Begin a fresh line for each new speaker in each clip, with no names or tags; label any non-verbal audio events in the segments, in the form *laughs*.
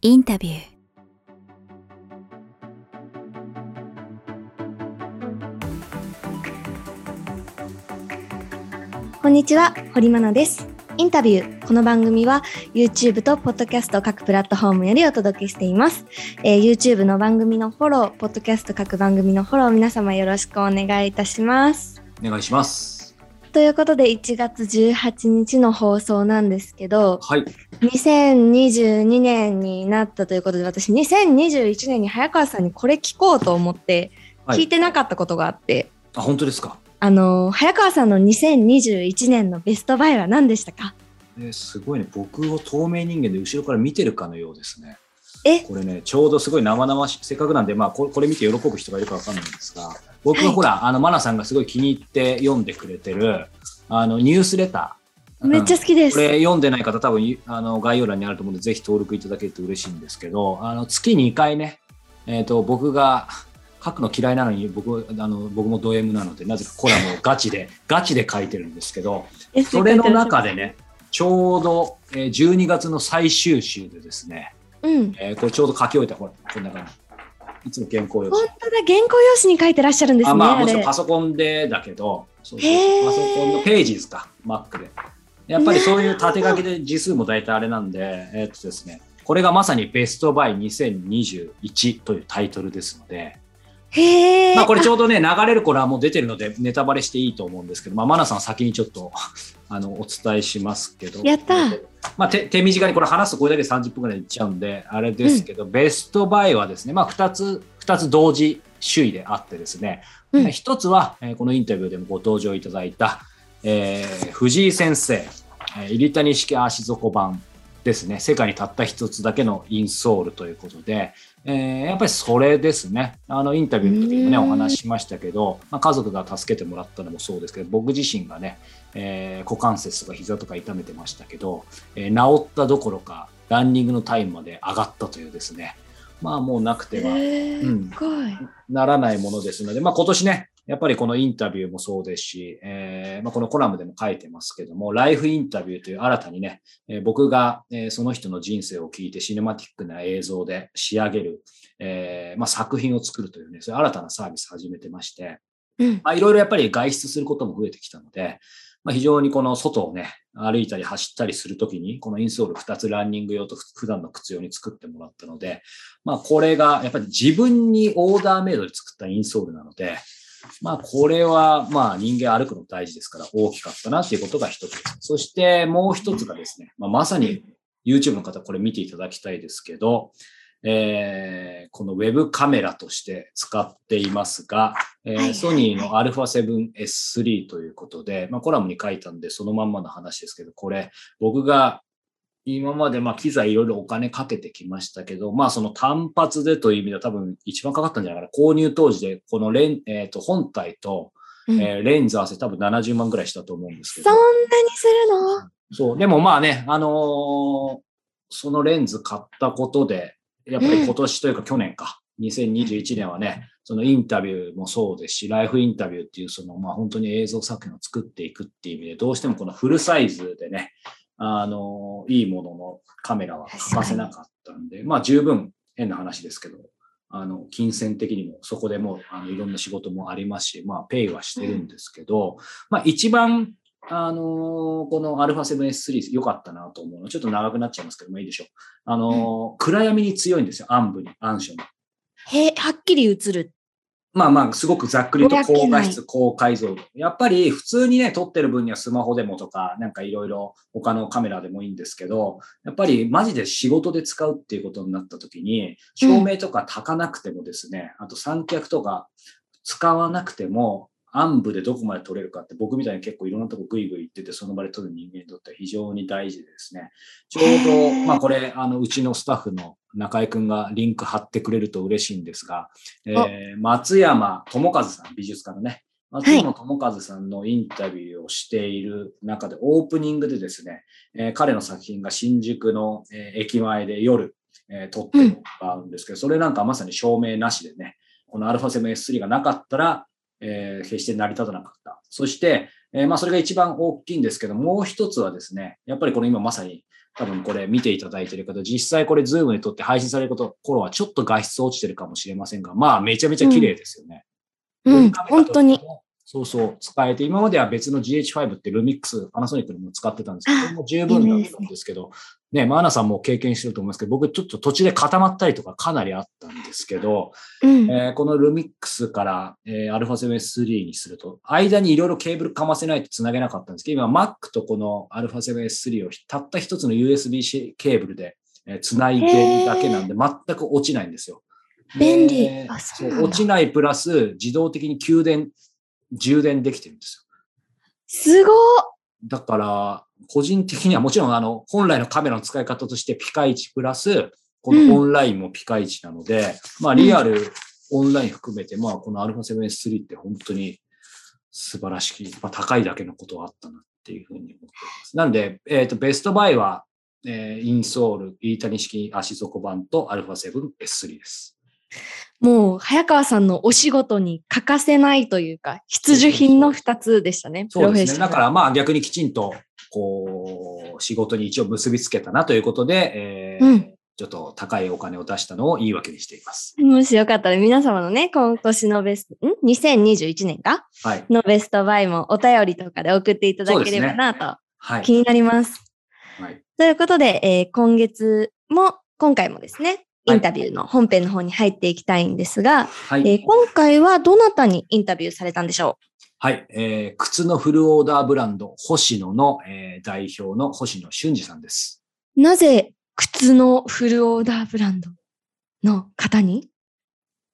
インタビュー
こんにちは、堀真奈です。インタビュー。この番組は YouTube と Podcast 各プラットフォームよりお届けしています。えー YouTube の番組のフォロー、Podcast 各番組のフォロー、皆様よろしくお願いいたします。
お願いします。
ということで、1月18日の放送なんですけど、
はい。
2022年になったということで、私、2021年に早川さんにこれ聞こうと思って、
はい
聞いてなかったことがあって、
あ、本当ですか？
あのー早川さんの2021年のベストバイは何でしたか？
えーすごいね。僕を透明人間で後ろから見てるかのようですね。
え？
これね、ちょうどすごい生々しい、せっかくなんで、まあこれ、これ見て喜ぶ人がいるかわかんないんですが、僕がほら、あの、マナさんがすごい気に入って読んでくれてる、あの、ニュースレター。
めっちゃ好きです。
これ読んでない方多分いあの概要欄にあると思うのでぜひ登録いただけると嬉しいんですけどあの月2回ね、えー、と僕が書くの嫌いなのに僕あの僕もド M なのでなぜかコラムをガチで *laughs* ガチで書いてるんですけど
え
それの中でねちょうど、えー12月の最終週でですね、
うん。
えーこれちょうど書き終えたほらこんな感じいつも原稿用紙
本当だ、原稿用紙に書いてらっしゃるんですね。
あまあもちろん
れ
パソコンでだけどそうそうパソコンのページですか Mac でやっぱりそういう縦書きで字数も大体あれなんでえーっとですねこれがまさにベストバイ2021というタイトルですので、
へえ。
まあこれちょうどね、流れる頃はもう出てるのでネタバレしていいと思うんですけど、まあマナさん先にちょっと *laughs* あのお伝えしますけど。
やった。
まあ手手短にこれ話すとこれだけで30分ぐらいいっちゃうんで、あれですけど、ベストバイはですね、まあ2つ、二つ同時首位であってですね、
うん。
一つは、えーこのインタビューでもご登場いただいた、えー藤井先生、えー入谷式足底版ですね、世界にたった一つだけのインソールということで、えーやっぱりそれですね、あのインタビューの時にもね、
うん。
お話ししましたけど、まあ、家族が助けてもらったのもそうですけど、僕自身がね、えー股関節とか膝とか痛めてましたけど、えー治ったどころか、ランニングのタイムまで上がったというですね、まあもうなくては、うん。ならないものですので、まあ、今年ね、やっぱりこのインタビューもそうですし、えーまあ、このコラムでも書いてますけども、ライフインタビューという新たにね、えー僕が、えーその人の人生を聞いてシネマティックな映像で仕上げる、えーまあ、作品を作るというね、そういう新たなサービス始めてまして、いろいろやっぱり外出することも増えてきたので、まあ、非常にこの外をね、歩いたり走ったりするときに、このインソール2つランニング用と普段の靴用に作ってもらったので、まあこれがやっぱり自分にオーダーメイドで作ったインソールなので、まあこれはまあ人間歩くの大事ですから大きかったなっていうことが一つです。そしてもう一つがですね、まあ、まさに YouTube の方これ見ていただきたいですけど、えーこのウェブカメラとして使っていますが、えーソニーの α7S3 ということで、まあ、コラムに書いたんでそのまんまの話ですけど、これ僕が今までまあ機材いろいろお金かけてきましたけど、まあその単発でという意味では多分一番かかったんじゃないかな。購入当時でこのレン、えーと本体と、
うん。
えーレンズ合わせ多分70万ぐらいしたと思うんですけど。
そん。なにするの？
そう、でもまあね、あのーそのレンズ買ったことで、やっぱり今年というか去年か、2021年はね、そのインタビューもそうですし、ライフインタビューっていうその、まあ本当に映像作品を作っていくっていう意味で、どうしてもこのフルサイズでね、あのーいいもののカメラは欠かせなかったんで、まあ十分変な話ですけど、あの、金銭的にもそこでもう、あの、いろんな仕事もありますし、まあ、ペイはしてるんですけど、まあ、一番、あのーこの α7S3 良かったなと思うの。ちょっと長くなっちゃいますけど、まあいいでしょう。あのー暗闇に強いんですよ。暗部に、暗所に。
へはっきり映る。
まあまあ、すごくざっくりと高画質、高解像度。やっぱり普通にね、撮ってる分にはスマホでもとか、なんかいろいろ他のカメラでもいいんですけど、やっぱりマジで仕事で使うっていうことになった時に、照明とか焚かなくてもですね、あと三脚とか使わなくても、暗部でどこまで撮れるかって僕みたいに結構いろんなとこグイグイ行っててその場で撮る人間にとっては非常に大事でですね。ちょうど、まあこれ、あの、うちのスタッフの中井くんがリンク貼ってくれると嬉しいんですが、えー松山智和さん、美術家のね、松山智和さんのインタビューをしている中で、オープニングでですね、えー彼の作品が新宿の、えー駅前で夜、えー撮ってもらうんですけど、それなんかまさに照明なしでね、この α7S3 がなかったら、えー決して成り立たなかった。そして、えーまあそれが一番大きいんですけど、もう一つはですね、やっぱりこの今まさに多分これ見ていただいてる方、実際これズームで撮って配信されること頃はちょっと画質落ちてるかもしれませんが、まあめちゃめちゃ綺麗ですよね。
うん、本当に。
そうそう、使えて、今までは別の GH5 ってルミックス、パナソニックのも使ってたんですけど、もう十分だったんですけど、ね、マーナさんも経験してると思いますけど、僕ちょっと途中で固まったりとかかなりあったんですけど、
うん、
えーこのルミックスから、えー、α7S3 にすると、間にいろいろケーブルかませないと繋げなかったんですけど、今 Mac とこの α7S3 をたった一つの USB ケーブルで、えー繋いでるだけなんで、全く落ちないんですよ。
便利。
落ちないプラス、自動的に給電、充電できてるんですよ。
すご
だから、個人的にはもちろん、あの、本来のカメラの使い方としてピカイチプラス、このオンラインもピカイチなので、まあ、リアル、オンライン含めて、まあ、この α7S3 って本当に素晴らしき、まあ、高いだけのことはあったなっていうふうに思っています。なんで、えっ、と、ベストバイは、えーインソール、飯谷式足底板と α7S3 です。
もう、早川さんのお仕事に欠かせないというか、必需品の二つでしたね。
そうですね。だからまあ逆にきちんと、こう、仕事に一応結びつけたなということで、えー
うん
ちょっと高いお金を出したのを言い訳にしています。
もしよかったら皆様のね、今年のベスト、ん ?2021 年か
はい。
のベストバイもお便りとかで送っていただければなと
はい。
気になります。
はい。
ということで、えー今月も、今回もですね、イ
はい
ンタビューの本編の方に入っていきたいんですが、
はい。
えー今回はどなたにインタビューされたんでしょ
はい。えー靴のフルオーダーブランド、星野の、えー代表の星野俊二さんです。
うなぜ靴のフルオーダーブランドの方に？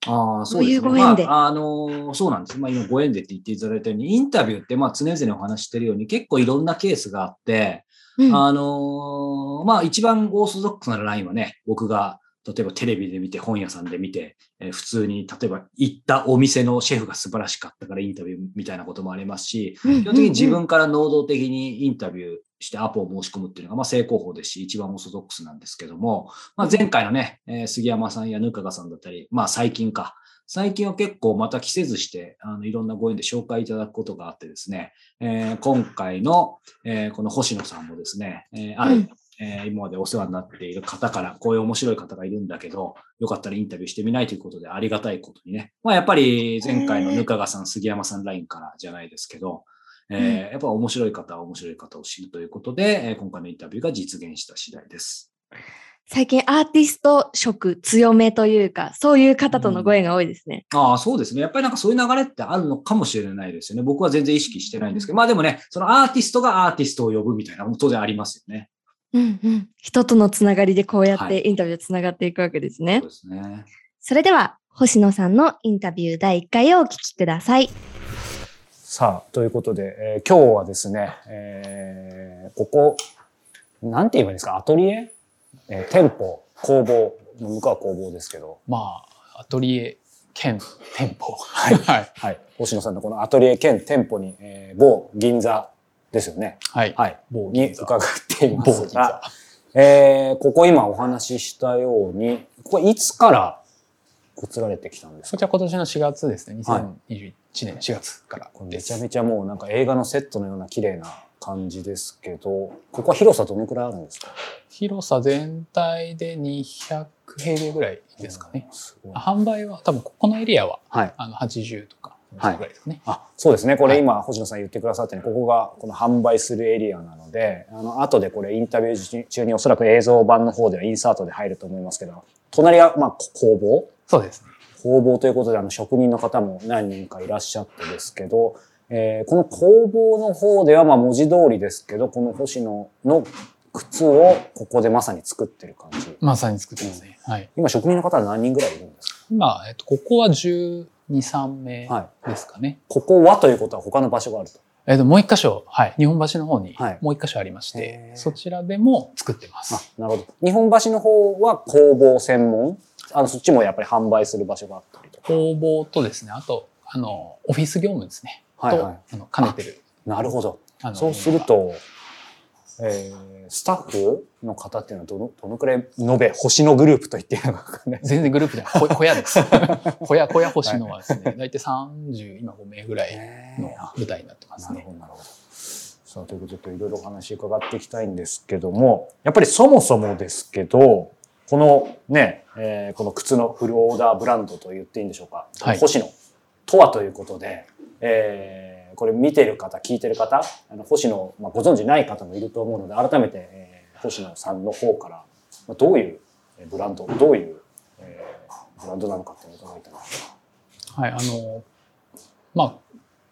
ああ、そうですね。
どういうご縁で
まあ、あのーそうなんです。まあ、今ご縁でって言っていただいたように、インタビューって、まあ、常々お話ししてるように、結構いろんなケースがあって、
うん
あのーまあ一番オーソドックスなラインはね、僕が例えばテレビで見て、本屋さんで見て、えー普通に例えば行ったお店のシェフが素晴らしかったからインタビューみたいなこともありますし、
うん
基本的に自分から能動的にインタビューしてアポを申し込むっていうのがまあ成功法ですし、一番オーソドックスなんですけども、まあ、前回のね、えー杉山さんやぬかがさんだったり、まあ最近か、最近は結構また着せずして、あのいろんなご縁で紹介いただくことがあってですね、えー今回の、えーこの星野さんもですね、えーある、
うん
えー今までお世話になっている方から、こういう面白い方がいるんだけど、よかったらインタビューしてみないということでありがたいことにね。まあやっぱり前回のぬかがさん、杉山さんラインからじゃないですけど、えーやっぱ面白い方は面白い方を知るということで、えー今回のインタビューが実現した次第です。
最近アーティスト色強めというか、そういう方とのご縁が多いですね。
ああ、そうですね。やっぱりなんかそういう流れってあるのかもしれないですよね。僕は全然意識してないんですけど、まあでもね、そのアーティストがアーティストを呼ぶみたいなのも当然ありますよね。
うんうん。人とのつながりでこうやっ
はい
てインタビューつながっていくわけですね。
そうですね。
それでは、星野さんのインタビュー第1回をお聞きください。
さあ、ということで、えー今日はですね、えーここ、なんて言えばいいんですか、アトリエ、えー店舗、工房、向こうは工房ですけど、
まあ、アトリエ兼店舗。
はい *laughs*
はい。
はい。星野さんのこのアトリエ兼店舗に、えー某銀座ですよね。
はい。
はい。に伺っていま
某
す
銀
が
座。、
えーここ今お話ししたように、これいつから移られてきたんですか？
そちら今年の4月ですね。
はい
2021年4月から
め。ちゃめちゃもうなんか映画のセットのような綺麗な感じですけど、ここは広さどのくらいあるんですか？
広さ全体で200平米ぐらいですかね。販売は多分ここのエリアは
はい。
あの80とか
はい。あ、そうですね。こ
はい
れ今、星野さん言ってくださったように、ここがこの販売するエリアなので、あの、後でこれインタビュー中におそらく映像版の方ではインサートで入ると思いますけど、隣が、まあ、工房？
そうですね。
工房ということで、あの、職人の方も何人かいらっしゃってですけど、えーこの工房の方では、まあ、文字通りですけど、この星野の靴をここでまさに作ってる感じ。
まさに作ってますね。はい。
今、職人の方は何人ぐらいいるんですか？
今、えっと、ここは12、3名
はい。
ですかね。
ここはということは他の場所があると。
えっと、もう一箇所、はい。日本橋の方に
はい
もう一箇所ありまし
へ
て、
ー
そちらでも作ってます。
あ、なるほど。日本橋の方は工房専門？あの、そっちもやっぱり販売する場所があったりとか。
工房とですね、あと、あの、オフィス業務ですね。
はいはい
と、あの、兼ねてる。
なるほど。
あの
そうする。と、えースタッフの方っていうのはどの、どのくらい延べ、星のグループと言っていいのかわかんない。
全然グループじゃない。こ小屋です。*laughs* 小屋、小屋星野はですね、大体30、今5名ぐらいの舞台になってますね。
なるほど、なるほど。さあ、ということで、ちょっといろいろお話伺っていきたいんですけども、やっぱりそもそもですけど、このね、えーこの靴のフルオーダーブランドと言っていいんでしょうか。
はい
星野とはということで、えーこれ見てる方、聞いてる方、あの星野、まあ、ご存知ない方もいると思うので、改めて、えー星野さんの方から、まあ、どういうえーブランド、どういう、えーブランドなのかっていうのを伺いたい。
はい、あの、まあ、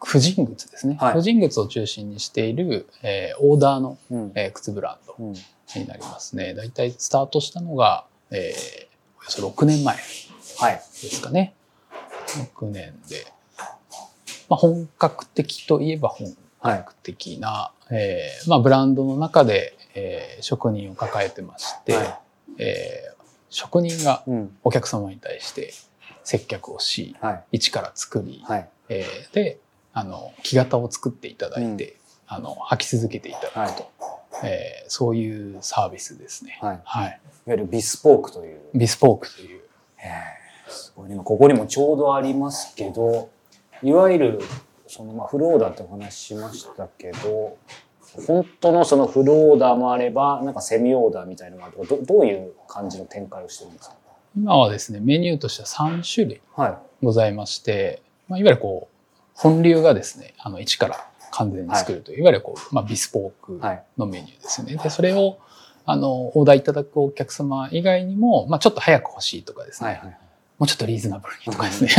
婦人靴ですね。
はい
婦人靴を中心にしている、えーオーダーの、
うん
えー靴ブランド
うん
になりますね。だいたいスタートしたのが、えーおよそ6年前
はい。
ですかね。6年で。まあ、本格的といえば本
はい。
格的な、えーまあ、ブランドの中で、えー職人を抱えてまして、
はい
えー職人が
うん。
お客様に対して接客をし、
はい。
一から作り、
はい。
えーで、あの、木型を作っていただいて、あの、履き続けていただくと、えーそういうサービスですね。
はい。いわ
はい。
ゆるビスポークという。
ビスポークという。
すごいね今ここにもちょうどありますけど、いわゆる、そのまあフルオーダーってお話ししましたけど、本当のそのフルオーダーもあれば、なんかセミオーダーみたいなのもあるとか、どどういう感じの展開をしてるんですか？
今はですね、メニューとしては3種類
はい。
ございまして、まあ、いわゆるこう、本流がですね、あの、一から完全に作るという、い、わゆるこう、まあ、ビスポーク
はい。
のメニューですよね。で、それを、あの、オーダーいただくお客様以外にも、まあ、ちょっと早く欲しいとかですね、
はい。はい。
もうちょっとリーズナブルにとかですね、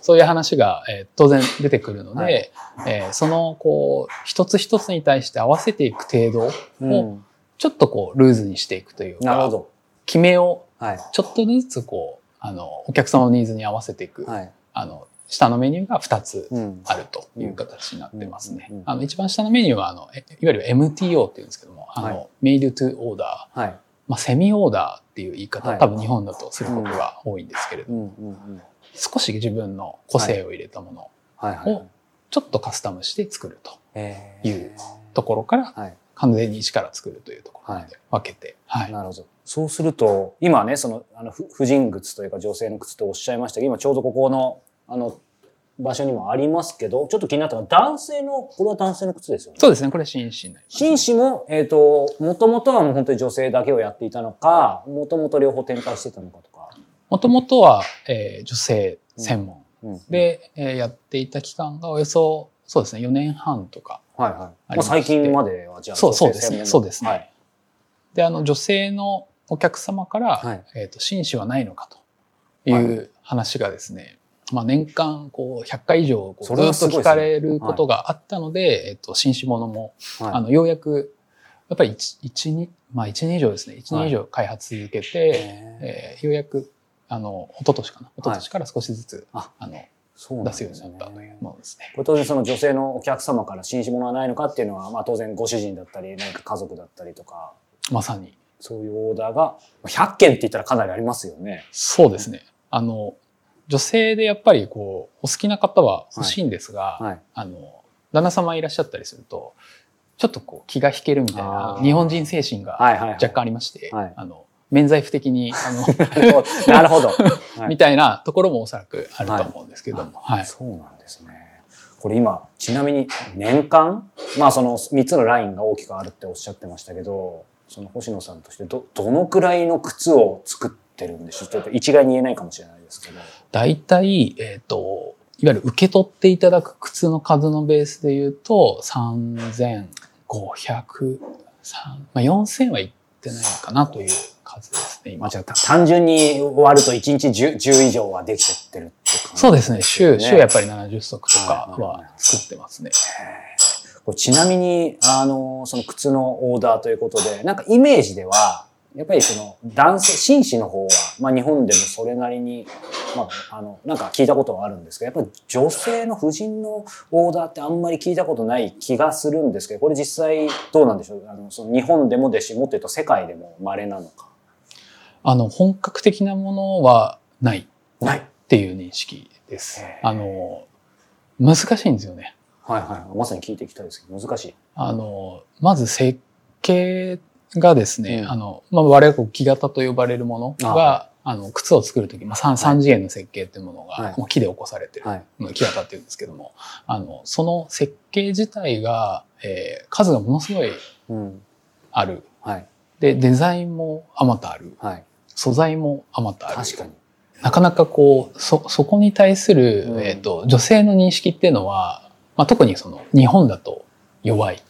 そういう話が、えー当然出てくるので、
はい
えーその、こう、一つ一つに対して合わせていく程度を、ちょっとこう、ルーズにしていくというか、
なるほど。
決めを
はい。
ちょっとずつこう、あの、お客様のニーズに合わせていく、
はい。
あの、下のメニューが2つ
うん。
あるという形になってますね。あの、一番下のメニューは、あの、えいわゆる MTO っていうんですけども、あ
は
の、メイドトゥオーダー、
はい。
まあ、セミオーダーっていう言い方、
はい
多分日本だとすることが多いんですけれど、
うん。うん。うん。
少し自分の個性を入れたもの、
はい。はい。
をちょっとカスタムして作ると
え
いうところから、
はい。
完全に一から作るというところまで分けて、はい。
なるほど。そうすると、今ね、その、あの、ふ婦人靴というか女性の靴とおっしゃいましたけど、今ちょうどここの、あの、場所にもありますけど、ちょっと気になったのは、男性の、これは男性の靴ですよね。
そうですね、これ紳士になります。
紳士も、えっ、と、もともとはもう本当に女性だけをやっていたのか、もともと両方展開してたのかとか。
もともとは、えー女性専門
うん、
で、えーやっていた期間がおよそ、そうですね、4年半とか。
はいはい。
あ
まあ、最近まではじゃあ、
そうそうですね、そうですね。
はい。
で、あの、女性のお客様から、
はい
えっ、と、紳士はないのかという話がですね、まあ年間こう100回以上ずっと聞かれることがあったので、えっと、紳士ものも、
はい、
あの、ようやく、やっぱり1、一二まあ1年以上ですね、1年以上開発続けて、
へ
えーようやく、あの、一昨年かな、一昨年から少しずつ、
あ
あの、
ーそうなん
出
です
ようになったというものですね。
これ当然その女性のお客様から紳士物はないのかっていうのは、まあ当然ご主人だったり、何か家族だったりとか、
まさに。
そういうオーダーが、100件って言ったらかなりありますよね。
そうですね。あの、女性でやっぱりこう、お好きな方は欲しいんですが、
はい。
あの、旦那様いらっしゃったりすると、ちょっとこう気が引けるみたい
あ
な
ー
日本人精神が
はいはい、はい。
若干ありまして、
はい
あの、免罪符的に、あの、*laughs*
なるほど。はい
みたいなところもおそらくあると思うんですけども、はい。
そうなんですね。これ今、ちなみに年間？まあその3つのラインが大きくあるっておっしゃってましたけど、その星野さんとしてど、どのくらいの靴を作ってるんでしょうちょっと一概に言えないかもしれないですけど。
大体、えっ、と、いわゆる受け取っていただく靴の数のベースで言うと、3500、三まあ、4000はいってないのかなという数ですね、今
まあ。じゃあ単純に割ると1日 10, 10以上はできちゃってるって感じ
そうですね、週、週やっぱ
り。
り70足とかは作ってますね。
ちなみに、あの、その靴のオーダーということで、なんかイメージでは、やっぱりその男性、紳士の方は、まあ日本でもそれなりに、まあ、あの、なんか聞いたことはあるんですけど、やっぱり女性の婦人のオーダーってあんまり聞いたことない気がするんですけど、これ実際どうなんでしょう？あの、その日本でもですし、もっと言うと世界でも稀なのか。
あの、本格的なものはない
ない。
っていう認識です
へ。
あの、難しいんですよね。
はいはい。まさに聞いていきたいですけど、難しい。
あの、まず設計がですね、
うん
あの、まあ、我々木型と呼ばれるものが、あの、靴を作るとき、まあ、3, 三次元の設計っていうものが、
はい
まあ木で起こされてる、
はい。
木型っていうんですけども、あの、その設計自体が、えー数がものすごい
うん。
ある。
はい。
で、デザインもあまたある。
はい。
素材もあまたある。
確かに。
なかなかこう、そ、そこに対する、
うん
えっ、と、女性の認識っていうのは、まあ、特にその、日本だと弱い
うん。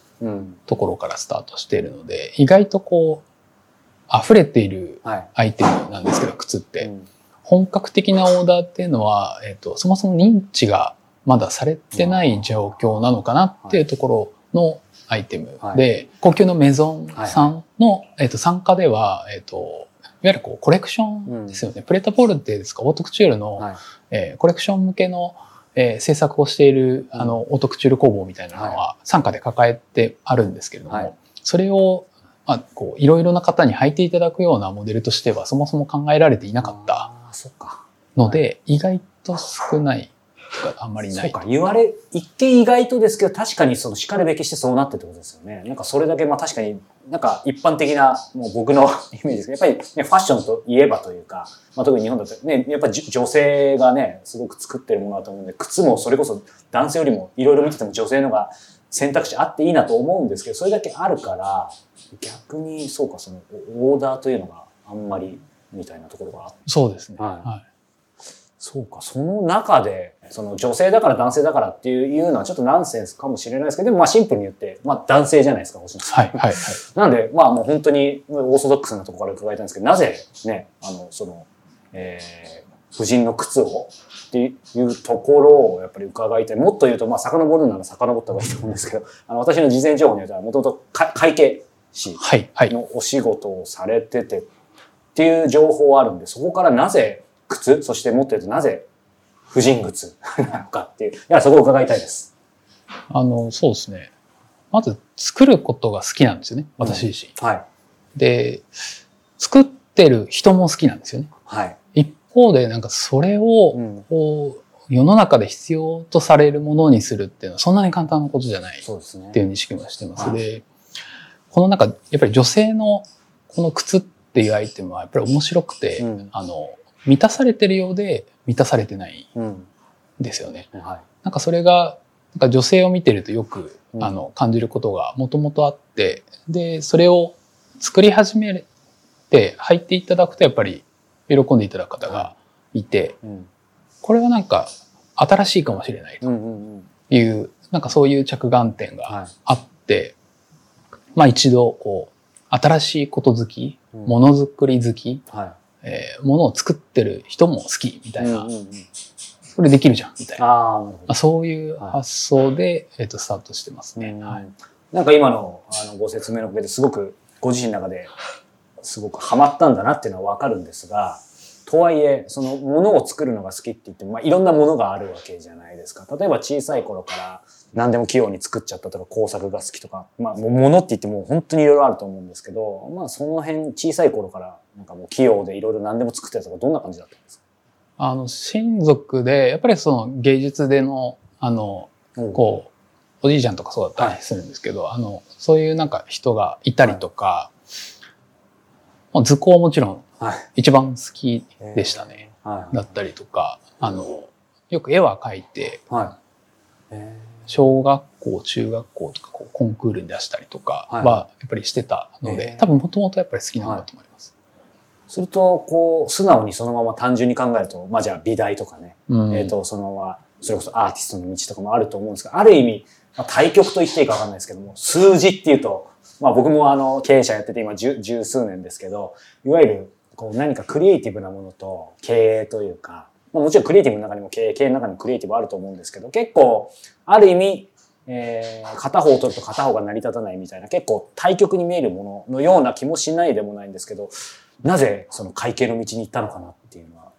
ところからスタートしているので、意外とこう、溢れている
はい。
アイテムなんですけど、靴って。
うん
本格的なオーダーっていうのは、えっ、と、そもそも認知がまだされてない状況なのかなっていうところのアイテム
はい
で、高級のメゾンさんの、えっ、と、参加では、えっ、と、いわゆるこうコレクションですよね。プレタポルテですか、オートクチュールの、
はい。
えーコレクション向けの、えー制作をしている、あの、オートクチュール工房みたいなのは、傘下で抱えてあるんですけれども、
はい。
それを、まあ、こう、いろいろな方に履いていただくようなモデルとしては、そもそも考えられていなかった。ので、意外と少ないとか、あんまりない。
そうか。言われ、一見意外とですけど、確かにその叱るべきしてそうなってってことですよね。なんかそれだけ、まあ確かに、なんか一般的な、もう僕の *laughs* イメージですけど、やっぱりね、ファッションといえばというか、まあ特に日本だとね、やっぱり女性がね、すごく作ってるものだと思うんで、靴もそれこそ男性よりもいろいろ見てても女性のが選択肢あっていいなと思うんですけど、それだけあるから、逆にそうか、そのオーダーというのがあんまりみたいなところがあって
そうですね。
はい
はい
そうか、その中で、その女性だから男性だからっていういうのはちょっとナンセンスかもしれないですけど、でもまあシンプルに言って、まあ男性じゃないですか、星野さん。
はい、はい、はい。*laughs*
なんで、まあもう本当にオーソドックスなところから伺いたいんですけど、なぜね、あの、その、えー、婦人の靴をっていうところをやっぱり伺いたい。もっと言うと、まあ遡るなら遡った方がいいと思うんですけど、*laughs* あの、私の事前情報によっては、もともと会計士。のお仕事をされててっていう情報はあるんで、そこからなぜ靴、そしてもっと言うとなぜ婦人靴 *laughs* なのかっていう、いや、そこを伺いたいです。
あの、そうですね。まず、作ることが好きなんですよね。私自身。
はい。
で、作ってる人も好きなんですよね。
はい。
一方で、なんかそれを、
うん。
こう、世の中で必要とされるものにするっていうのはそんなに簡単なことじゃない
そうですね
って。いう認識もしてます。
はい
で、この中、やっぱり女性のこの靴っていうアイテムはやっぱり面白くて、
うん
あの、満たされてるようで満たされてない
うん。
んですよね。
はい。
なんかそれが、なんか女性を見てるとよく、
うん
あの、感じることがもともとあって、で、それを作り始めて履いていただくとやっぱり喜んでいただく方がいて、
うん。
これはなんか新しいかもしれないと
うんうんうん。
いう、なんかそういう着眼点が
はい。
あって、まあ一度こう、新しいこと好き、
うん
ものづくり好き、
は
えーものを作ってる人も好きみた
い。
いな、
うんうんうん。
それできるじゃんみたいな。
あ
まあ、そういう発想で、えっとスタートしてます
ど。
ね。
うん
はい、
なんか今のあのご説明のおかげですごくご自身の中ですごくハマったんだなっていうのはわかるんですが、とはいえ、そのものを作るのが好きって言っても、まあ、いろんなものがあるわけじゃないですか。例えば小さい頃から何でも器用に作っちゃったとか工作が好きとか、まあ、ものって言っても本当にいろいろあると思うんですけど、まあその辺小さい頃からなんかもう器用でいろいろ何でも作ってたとかどんな感じだったんですか？
あの、親族で、やっぱりその芸術での、あの、こう、おじいちゃんとかそうだったりするんですけど、あの、そういうなんか人がいたりとか、まあ図工はもちろん
はい。
一番好きでしたね。
はい。
だったりとか、あの、よく絵は描いて、
はい。え
小学校、中学校とかこうコンクールに出したりとか
はい。
はやっぱりしてたの
え
で、
ー
多分もともとやっぱり好きなんだと思います。
ーすると、こう、素直にそのまま単純に考えると、まあじゃあ美大とかね、
うん。
えっ、と、そのまま、それこそアーティストの道とかもあると思うんですが、ある意味、まあ、対極と言っていいかわかんないですけども、数字っていうと、まあ僕もあの、経営者やってて今十十数年ですけど、いわゆる、こう何かクリエイティブなものと経営というか、まあ、もちろんクリエイティブの中にも経営、経営の中にもクリエイティブあると思うんですけど、結構、ある意味、えー片方を取ると片方が成り立たないみたいな、結構対極に見えるもののような気もしないでもないんですけど、なぜその会計の道に行ったのかなっていうのは。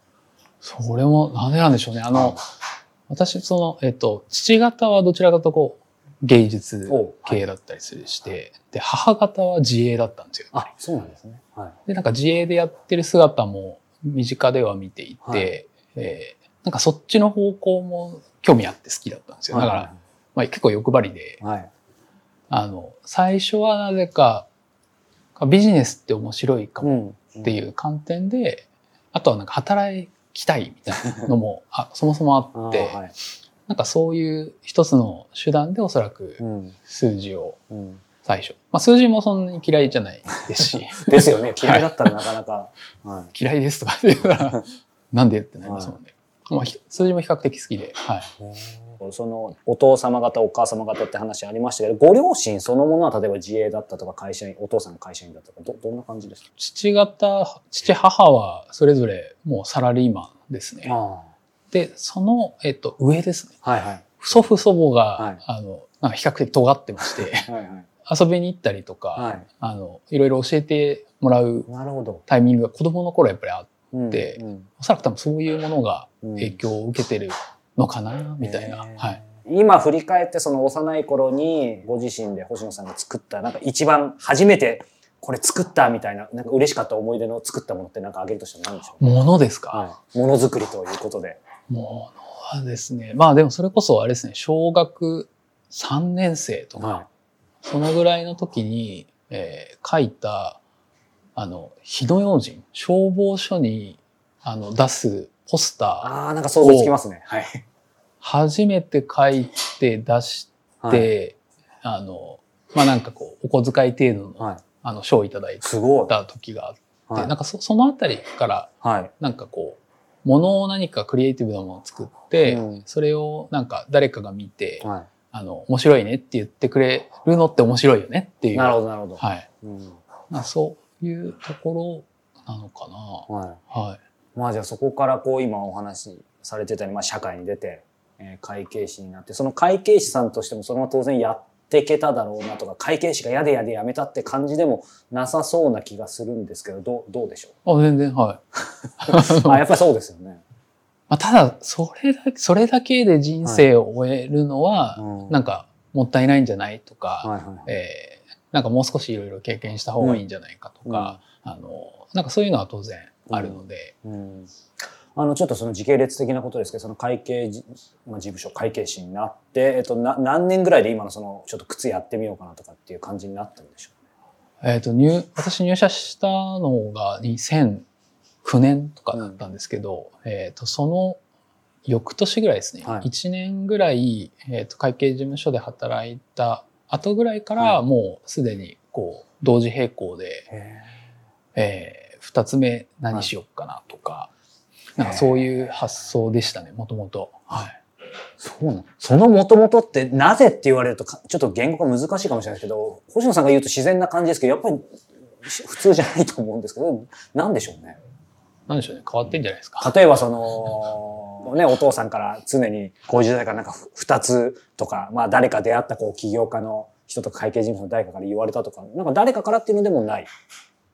それもなんでなんでしょうね。あの、私、その、えっと、父方はどちらかとこう、芸術
お
系だったりするして、で、母方は自営だったんですよ。
あ、そうなんですね。はい。
で、なんか自営でやってる姿も身近では見ていて、
はい
えーなんかそっちの方向も興味あって好きだったんですよ。だから、まあ結構欲張りで、
はい。
あの、最初はなぜか、ビジネスって面白いかも
ん。
っていう観点で、あとはなんか働きたいみたいなのもあそもそもあって、
はい。
なんかそういう一つの手段でおそらく
うん。
数字を
うん、
最初。まあ数字もそんなに嫌いじゃないですし、*laughs*
ですよね。嫌いだったらなかなか、はい。
嫌いですとかって言ったら、*laughs* なんでってなりますもんね。まあひ数字も比較的好きで、はい。
そのお父様方お母様方って話ありましたけどご両親そのものは例えば自営だったとか会社員お父さんが会社員だったとかどどんな感じですか？
父方、父母はそれぞれもうサラリーマンですね。
あ
で、その、えっと、上ですね。
はいはい
祖父祖母が、
はい
あの、なんか比較的尖ってまして、
はいはい
遊びに行ったりとか、
はい
あの、いろいろ教えてもらう
なるほど。
タイミングが子供の頃やっぱりあって、
うん
おそらく多分そういうものが
うん
影響を受けてるのかな、みたいな。はい。
今振り返ってその幼い頃にご自身で星野さんが作ったなんか一番初めてこれ作ったみたいななんか嬉しかった思い出の作ったものってなんかあげるとしたら何でしょう？
ものですか、
はい。ものづくりということで。
ものはですね。まあでもそれこそあれですね、小学3年生とか、
は
そのぐらいの時に、えー書いた、あの、火の用心、消防署にあの出すポスター、
ああ、なんか想像つきますね。はい。
初めて書いて出して、
はい。
あの、まあなんかこう、お小遣い程度の、
はい。
あの、賞をいただい。た時があって、
はい
なんかそそのあたりから、
はい。
なんかこう、ものを何かクリエイティブなものを作って、
うん
それをなんか誰かが見て、
は
あの、面白いねって言ってくれるのって面白いよねってい
い。
う。
なるほど、なるほど。
はい。
うん
まあそういうところなのかな。
はい。
はい。
まあじゃあそこからこう今お話しされてたように、まあ社会に出て、えー会計士になって、その会計士さんとしてもそれは当然やっていけただろうなとか、会計士がやでやでやめたって感じでもなさそうな気がするんですけど、どう、どうでしょ
あ、全然、はい。
う *laughs* あ、やっぱりそうですよね。*laughs*
まあ、ただ、それだけ、それだけで人生を終えるのは、
うん
なんか、もったいないんじゃないとか、
はいはい。
えーなんかもう少しいろいろ経験した方がいいんじゃないかとか、あの、なんかそういうのは当然あるので、
うん。あの、ちょっとその時系列的なことですけど、その会計じ、まあ、事務所会計士になって、えっと、な、何年ぐらいで今のその、ちょっと靴やってみようかなとかっていう感じになったんでしょ
えっ、と、入、私入社したのが2009年とかだったんですけど、えっ、と、その翌年ぐらいですね、
はい。
1年ぐらい、えっ、と、会計事務所で働いた後ぐらいから、
はい
もうすでに、こう、同時並行で、えー、二つ目何しよっかなとか、なんかそういう発想でしたね、もともと。はい。
そうなの？その元々ってなぜって言われるとかちょっと言語が難しいかもしれないですけど、星野さんが言うと自然な感じですけど、やっぱりし普通じゃないと思うんですけど、なんでしょうね。
なんでしょうね、変わってんじゃないですか。
例えばその、ね、お父さんから常にこういう時代からなんかふ二つとか、まあ誰か出会ったこう起業家の人とか会計事務所の誰かから言われたとか、なんか誰かからっていうのでもない。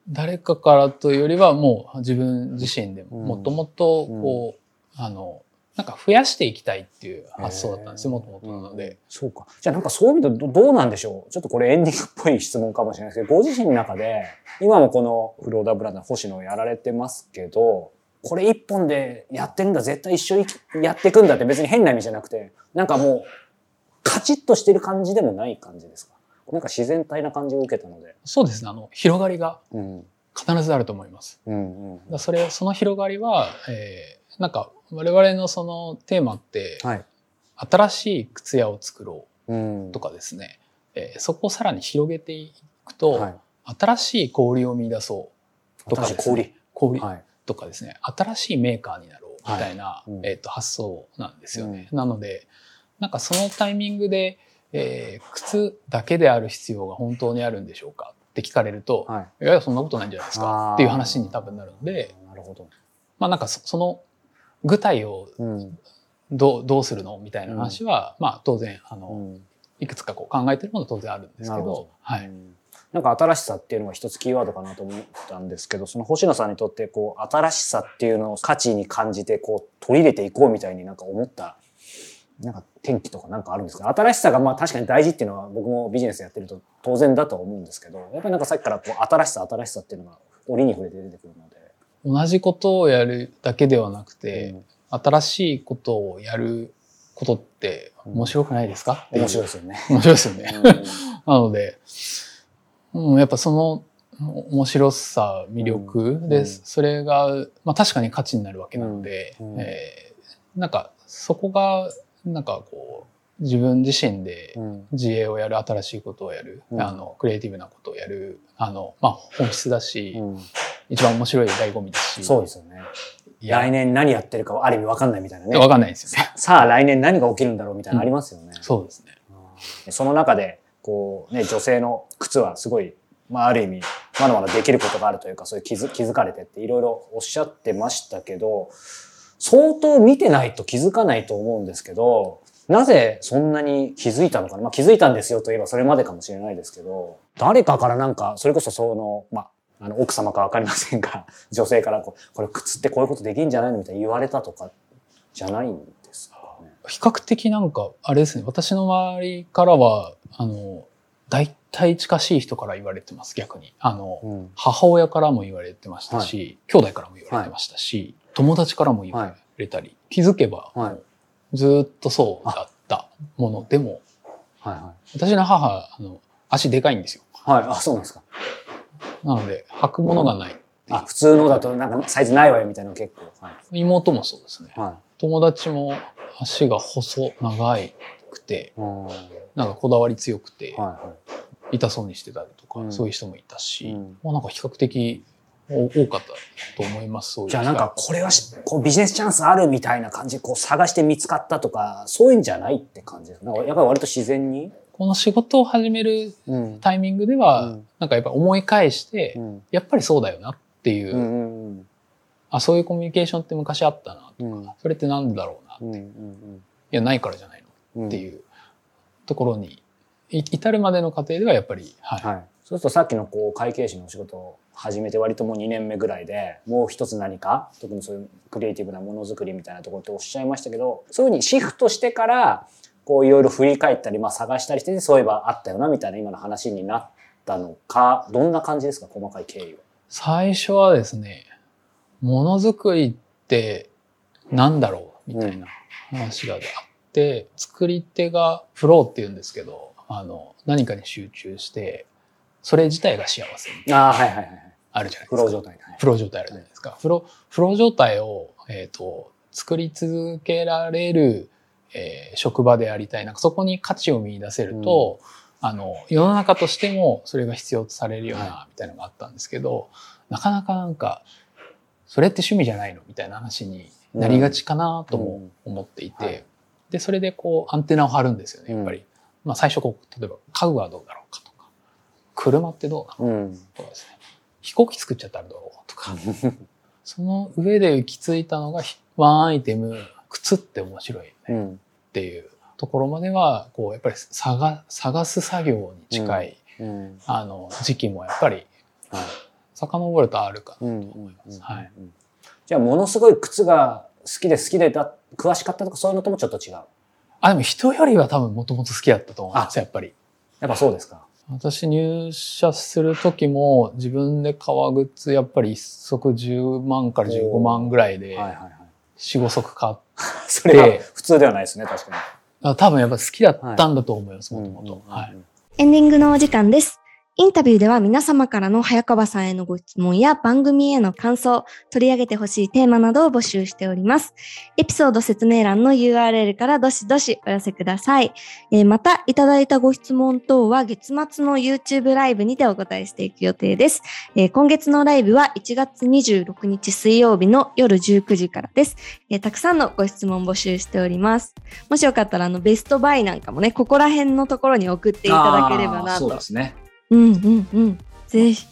誰かからというよりは、もう自分自身で
うん
もともと、こう、あの、なんか増やしていきたいっていう発想だったんですよ、もともとなので。
そうか。じゃあなんかそういう意味でどどうなんでしょう？ちょっとこれエンディングっぽい質問かもしれないですけど、ご自身の中で、今もこのフローダーブランドの星野をやられてますけど、これ一本でやってるんだ、絶対一緒にやっていくんだって別に変な意味じゃなくて、なんかもう、カチッとしてる感じでもない感じですか？なんか自然体な感じを受けたので。
そうですね、あの、広がりが
うん。
必ずあると思います。
うんうん
それ、その広がりは、えー、なんか我々のそのテーマって、
はい。
新しい靴屋を作ろ
うん
うとかですね、えーそこをさらに広げていくと、
はい。
新しい小売りを見出そうとかですね、
新しい
小売り
はい。
とかですね、新しいメーカーになろうみたいな、
はいうん
えっ、と、発想なんですよね。なので、なんかそのタイミングで、えー靴だけである必要が本当にあるんでしょうかって聞かれると、
はい。
いやいや、そんなことないんじゃないですかっていう話に多分なるので、
なるほど。
まあなんかそその具体を
うん。
どうどうするのみたいな話は、まあ当然、あの、
うん
いくつかこう考えてるものは当然あるんですけど、
ど
はい。
うんなんか新しさっていうのが一つキーワードかなと思ったんですけど、その星野さんにとってこう新しさっていうのを価値に感じてこう取り入れていこうみたいになんか思った、なんか転機とかなんかあるんですか新しさがまあ確かに大事っていうのは僕もビジネスやってると当然だとは思うんですけど、やっぱりなんかさっきからこう新しさ新しさっていうのが折に触れて出てくるので。
同じことをやるだけではなくて、
うん
新しいことをやることって面白くないですか、
面白い
い。
ですよね。
面白いですよね。
うん *laughs*
なので、うん、やっぱその、面白さ、魅力です。それが、まあ確かに価値になるわけなので、
うんうん
えーなんかそこが、なんかこう、自分自身で
うん
自営をやる、新しいことをやる、
うん
あの、クリエイティブなことをやる、あの、まあ本質だし、
うん
一番面白い醍醐味だし。
そうですよね。来年何やってるかある意味わかんないみたいなね。
わかんないですよね。
さあ来年何が起きるんだろうみたいなのありますよね。
そうですね。
うんその中で、こうね、女性の靴はすごい、まあある意味、まだまだできることがあるというか、そういう気づ気づかれてっていろいろおっしゃってましたけど、相当見てないと気づかないと思うんですけど、なぜそんなに気づいたのかなまあ気づいたんですよといえばそれまでかもしれないですけど、誰かからなんか、それこそその、まあ、あの、奥様かわかりませんが、女性からこ、これ靴ってこういうことできんじゃないのみたいに言われたとか、じゃないん。
比較的なんか、あれですね、私の周りからは、あの、大体近しい人から言われてます、逆に。あの、
うん。
母親からも言われてましたし、兄弟からも言われてましたし、友達からも言われたり、気づけば、
はい
ずーっとそうだったものでも、
はいは
私の母、あの、足でかいんですよ。
い。はい。あ、そうなんですか。
なので、履くものがない。
あ、普通のだとなんかサイズないわよみたいなの結構。はい。
妹もそうですね。
は
友達も足が細、長くて、なんかこだわり強くて、
は
痛そうにしてたりとか、
うん
そういう人もいたし、
うん
まあなんか比較的お多かったと思います。
じゃあなんかこれはしこうビジネスチャンスあるみたいな感じでこう探して見つかったとか、そういうんじゃないって感じですか？なんかやっぱり割と自然に？
この仕事を始める
うん。
タイミングでは、
うん
なんかやっぱ思い返して、
うん。
やっぱりそうだよなっていう、あ、そういうコミュニケーションって昔あったなとか、
うん
それってなんでだろうな、い
うんうん
や、ないからじゃないの
うん。
っていうところに、い至るまでの過程ではやっぱり、はい。
はい。そうするとさっきのこう会計士のお仕事を始めて割ともう2年目ぐらいでもう一つ何か特にそういうクリエイティブなものづくりみたいなところっておっしゃいましたけどそういうふうにシフトしてからこういろいろ振り返ったりまあ探したりしてそういえばあったよなみたいな今の話になったのかどんな感じですか細かい経緯は？
最初はですね、ものづくりってなんだろう？みたいな話があって、作り手がフローって言うんですけど、あの、何かに集中して、それ自体が幸せに
ああはいはいはいはい。
あるじゃないですか。
フロー状態で。はい
フロー状態あるじゃないですか。フロー、フロー状態を、えっ、と、作り続けられる、えー職場でありたい。なんかそこに価値を見出せると、あの、世の中としてもそれが必要とされるような、
は
みたいなのがあったんですけど、なかなかなんか、それって趣味じゃないの？みたいな話になりがちかなとも思っていて、
はい
で、それでこう、アンテナを張るんですよね、やっぱり。まあ最初こう、例えば、家具はどうだろうかとか、車ってどうなの
うん。
とかですね、飛行機作っちゃったらどうとか、*laughs* その上で行き着いたのが、ひワンアイテム、靴って面白いよね
うん。
っていうところまでは、こう、やっぱり探探す作業に近い、
うん。
あの、時期もやっぱり、
はい。
遡るとあるか
う
なんと思います。
うん
はい。
じゃあものすごい靴が好きで好きでだ詳しかったとかそういうのともちょっと違う。
あ、でも人よりは多分もともと好きだったと思います、やっぱり。
やっぱそうですか。
私入社する時も自分で革靴やっぱり一足10万から15万ぐらいで
はいはいはい。
4、5足買っ
それは普通ではないですね、確かに。
あ多分やっぱ好きだったんだと思います、もともと。はい。
エンディングのお時間です。インタビューでは皆様からの早川さんへのご質問や番組への感想、取り上げてほしいテーマなどを募集しております。エピソード説明欄の URL からどしどしお寄せください。えーまた、いただいたご質問等は月末の YouTube ライブにてお答えしていく予定です。えー今月のライブは1月26日水曜日の夜19時からです。えーたくさんのご質問募集しております。もしよかったら、あの、ベストバイなんかもね、ここら辺のところに送っていただければなと
そうですね。
うんうんうん。ぜひ。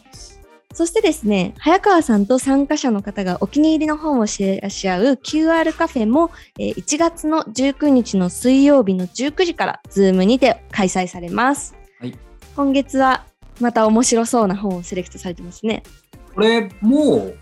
そしてですね、早川さんと参加者の方がお気に入りの本をシェアし合う QR カフェも、えー1月の19日の水曜日の19時から Zoom にて開催されます。
はい
今月はまた面白そうな本をセレクトされてますね。
これ、もう、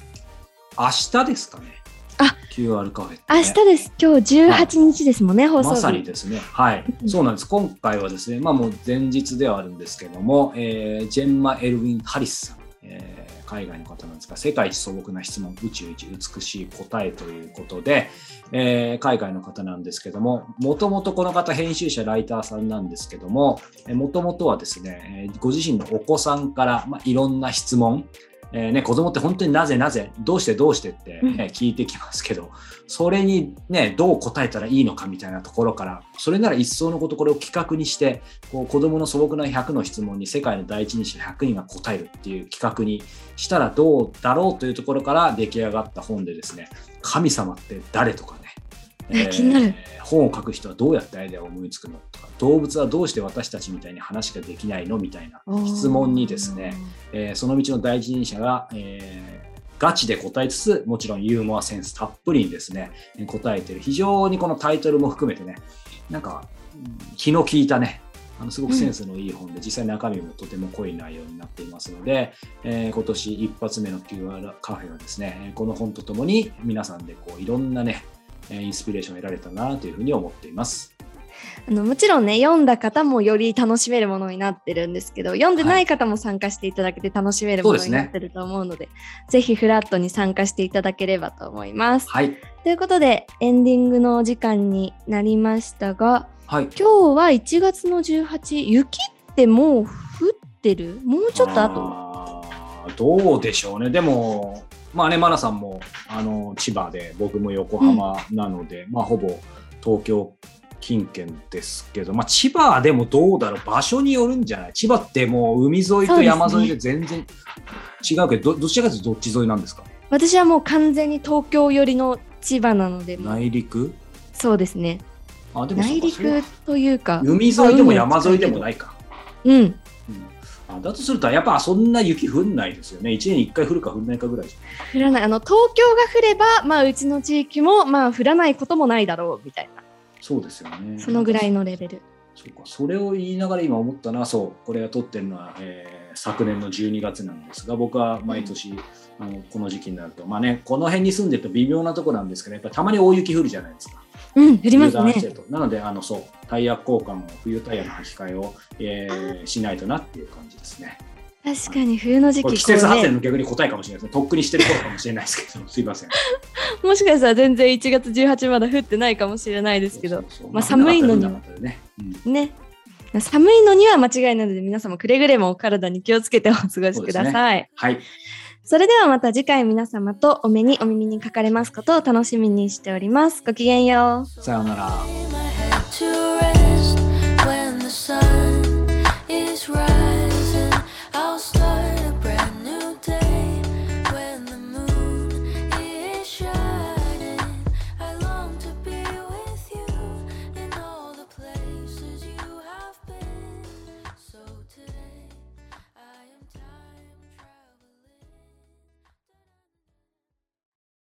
明日ですかね。
あ
QR カフェね、
明日です。今日18日ですもんね、放送日。
まさにですね。はい。そうなんです。今回はですね、まあもう前日ではあるんですけども、えージェンマ・エルウィン・ハリスさん、えー海外の方なんですが、世界一素朴な質問、宇宙一美しい答えということで、えー、海外の方なんですけども、もともとこの方編集者、ライターさんなんですけども、もともとはですね、ご自身のお子さんから、まあ、いろんな質問、えーね、子供って本当になぜなぜ、どうしてどうしてって、ね、聞いてきますけど、それにね、どう答えたらいいのかみたいなところから、それなら一層のことこれを企画にして、こう子供の素朴な100の質問に世界の第一人者100人が答えるっていう企画にしたらどうだろうというところから出来上がった本でですね、神様って誰とかね、
えー、気になる。
本を書く人はどうやってアイデアを思いつくのとか動物はどうして私たちみたいに話ができないのみたいな質問にですね、えー、その道の第一人者が、えー、ガチで答えつつもちろんユーモアセンスたっぷりにですね答えてる。非常にこのタイトルも含めてねなんか気の利いたねあのすごくセンスのいい本で、うん、実際中身もとても濃い内容になっていますので、えー、今年一発目の QR カフェはですねこの本とともに皆さんでこういろんなねインスピレーションを得られたなというふうに思っています。
あのもちろんね読んだ方もより楽しめるものになってるんですけど読んでない方も参加していただけて楽しめるものになってると思うのではい、でぜひフラットに参加していただければと思います。
はい、
ということでエンディングのお時間になりましたが、
はい、
今日は1月の18雪ってもう降ってる？もうちょっと後？
どうでしょうね。でもまあね、マナさんもあの千葉で、僕も横浜なので、うん、まあほぼ東京近県ですけど、まあ千葉でもどうだろう、場所によるんじゃない？千葉ってもう海沿いと山沿いで全然違うけど、ね、どどちらかというとどっち沿いなんですか？
私はもう完全に東京寄りの千葉なので。
内陸？
そうですね。
あでも
内陸というか。
海沿いでも山沿いでもないか。
うん。
あだとすると、やっぱそんな雪降んないですよね。1年に1回降るか降らないかぐらい
降らない。あの、東京が降れば、まあ、うちの地域も、まあ、降らないこともないだろう、みたいな。
そうですよね。
そのぐらいのレベル。
そうか。それを言いながら今思ったのは、そう、これが撮ってるのは、えー、昨年の12月なんですが、僕は毎年、あのこの時期になると、まあね、この辺に住んでると微妙なとこなんですけど、やっぱたまに大雪降るじゃないですか。
うん、降りますね。
なので、あの、そう、タイヤ交換も冬タイヤの履き替えを、えー、しないとなっていう感じですね。
確かに冬の時期、
季節外れの逆に答えかもしれないですね。とっくにしてることかもしれないですけど、*laughs* すいません。
もしかしたら全然1月18まだ降ってないかもしれないですけど、まあ寒いのには。ね、うん、ね。寒いのには間違いないので、皆様くれぐれもお体に気をつけてお過ごしください。ね、
はい。
それではまた次回皆様とお目にお耳にかかれますことを楽しみにしております。ごきげんよ
う。さようなら。